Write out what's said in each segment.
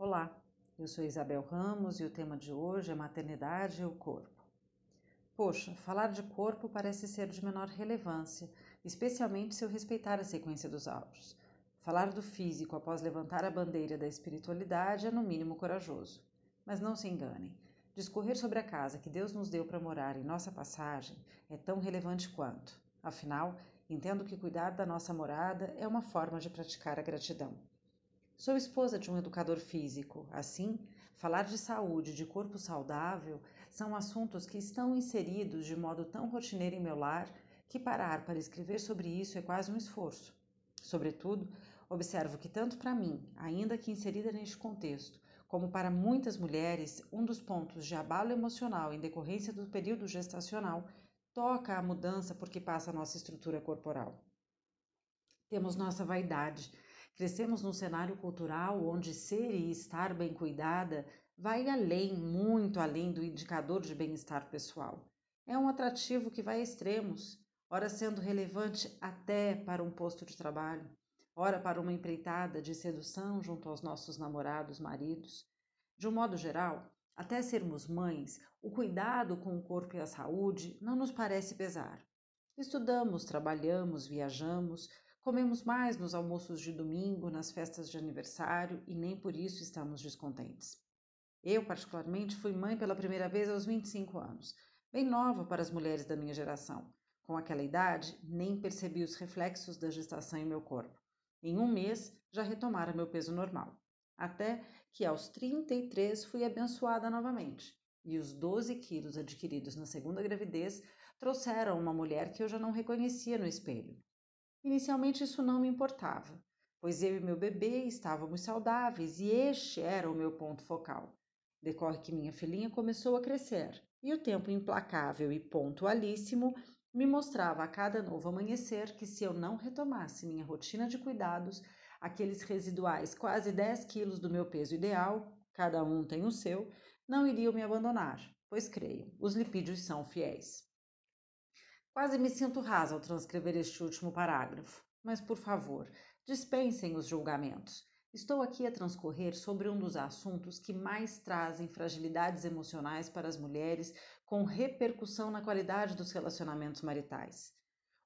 Olá, eu sou Isabel Ramos e o tema de hoje é maternidade e o corpo. Poxa, falar de corpo parece ser de menor relevância, especialmente se eu respeitar a sequência dos áudios. Falar do físico após levantar a bandeira da espiritualidade é no mínimo corajoso. Mas não se enganem, discorrer sobre a casa que Deus nos deu para morar em nossa passagem é tão relevante quanto. Afinal, entendo que cuidar da nossa morada é uma forma de praticar a gratidão. Sou esposa de um educador físico. Assim, falar de saúde, de corpo saudável, são assuntos que estão inseridos de modo tão rotineiro em meu lar que parar para escrever sobre isso é quase um esforço. Sobretudo, observo que tanto para mim, ainda que inserida neste contexto, como para muitas mulheres, um dos pontos de abalo emocional em decorrência do período gestacional toca a mudança por que passa a nossa estrutura corporal. Temos nossa vaidade, Crescemos num cenário cultural onde ser e estar bem cuidada vai além, muito além do indicador de bem-estar pessoal. É um atrativo que vai a extremos, ora sendo relevante até para um posto de trabalho, ora para uma empreitada de sedução junto aos nossos namorados, maridos. De um modo geral, até sermos mães, o cuidado com o corpo e a saúde não nos parece pesar. Estudamos, trabalhamos, viajamos, Comemos mais nos almoços de domingo, nas festas de aniversário e nem por isso estamos descontentes. Eu, particularmente, fui mãe pela primeira vez aos 25 anos, bem nova para as mulheres da minha geração. Com aquela idade, nem percebi os reflexos da gestação em meu corpo. Em um mês, já retomara meu peso normal. Até que aos 33 fui abençoada novamente. E os 12 quilos adquiridos na segunda gravidez trouxeram uma mulher que eu já não reconhecia no espelho. Inicialmente isso não me importava, pois eu e meu bebê estávamos saudáveis e este era o meu ponto focal. Decorre que minha filhinha começou a crescer e o tempo implacável e pontualíssimo me mostrava a cada novo amanhecer que se eu não retomasse minha rotina de cuidados, aqueles residuais quase 10 quilos do meu peso ideal, cada um tem o seu, não iriam me abandonar, pois creio, os lipídios são fiéis. Quase me sinto rasa ao transcrever este último parágrafo, mas por favor, dispensem os julgamentos. Estou aqui a transcorrer sobre um dos assuntos que mais trazem fragilidades emocionais para as mulheres, com repercussão na qualidade dos relacionamentos maritais.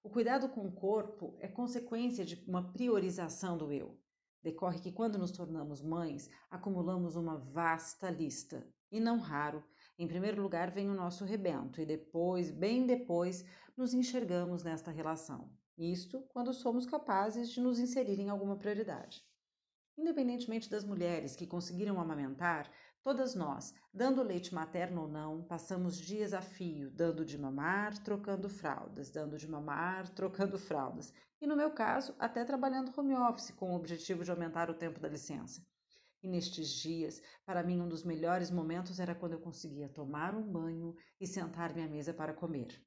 O cuidado com o corpo é consequência de uma priorização do eu. Decorre que, quando nos tornamos mães, acumulamos uma vasta lista, e não raro, em primeiro lugar vem o nosso rebento, e depois, bem depois, nos enxergamos nesta relação. Isto quando somos capazes de nos inserir em alguma prioridade. Independentemente das mulheres que conseguiram amamentar, todas nós, dando leite materno ou não, passamos dias a fio, dando de mamar, trocando fraldas, dando de mamar, trocando fraldas, e no meu caso, até trabalhando home office com o objetivo de aumentar o tempo da licença. E nestes dias, para mim, um dos melhores momentos era quando eu conseguia tomar um banho e sentar-me à mesa para comer.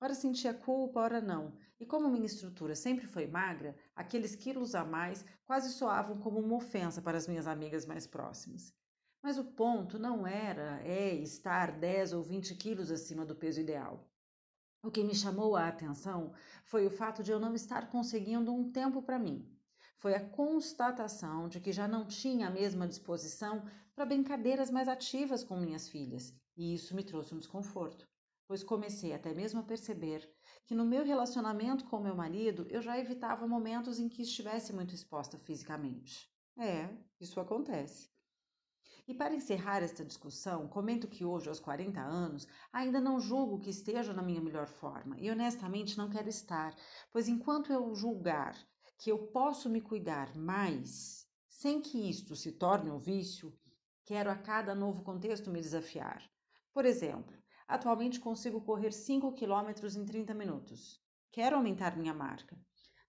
Ora sentia culpa, ora não. E como minha estrutura sempre foi magra, aqueles quilos a mais quase soavam como uma ofensa para as minhas amigas mais próximas. Mas o ponto não era, é, estar 10 ou 20 quilos acima do peso ideal. O que me chamou a atenção foi o fato de eu não estar conseguindo um tempo para mim. Foi a constatação de que já não tinha a mesma disposição para brincadeiras mais ativas com minhas filhas, e isso me trouxe um desconforto pois comecei até mesmo a perceber que no meu relacionamento com meu marido eu já evitava momentos em que estivesse muito exposta fisicamente. É, isso acontece. E para encerrar esta discussão, comento que hoje, aos 40 anos, ainda não julgo que esteja na minha melhor forma e honestamente não quero estar, pois enquanto eu julgar que eu posso me cuidar mais, sem que isto se torne um vício, quero a cada novo contexto me desafiar. Por exemplo, Atualmente consigo correr 5 km em 30 minutos. Quero aumentar minha marca.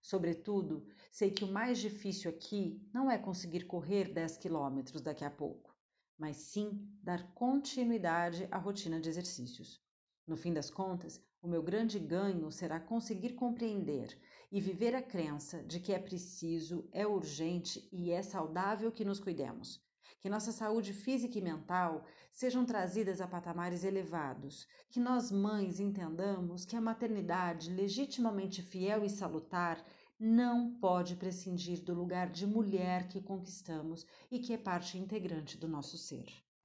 Sobretudo, sei que o mais difícil aqui não é conseguir correr 10 km daqui a pouco, mas sim dar continuidade à rotina de exercícios. No fim das contas, o meu grande ganho será conseguir compreender e viver a crença de que é preciso, é urgente e é saudável que nos cuidemos que nossa saúde física e mental sejam trazidas a patamares elevados, que nós mães entendamos que a maternidade legitimamente fiel e salutar não pode prescindir do lugar de mulher que conquistamos e que é parte integrante do nosso ser.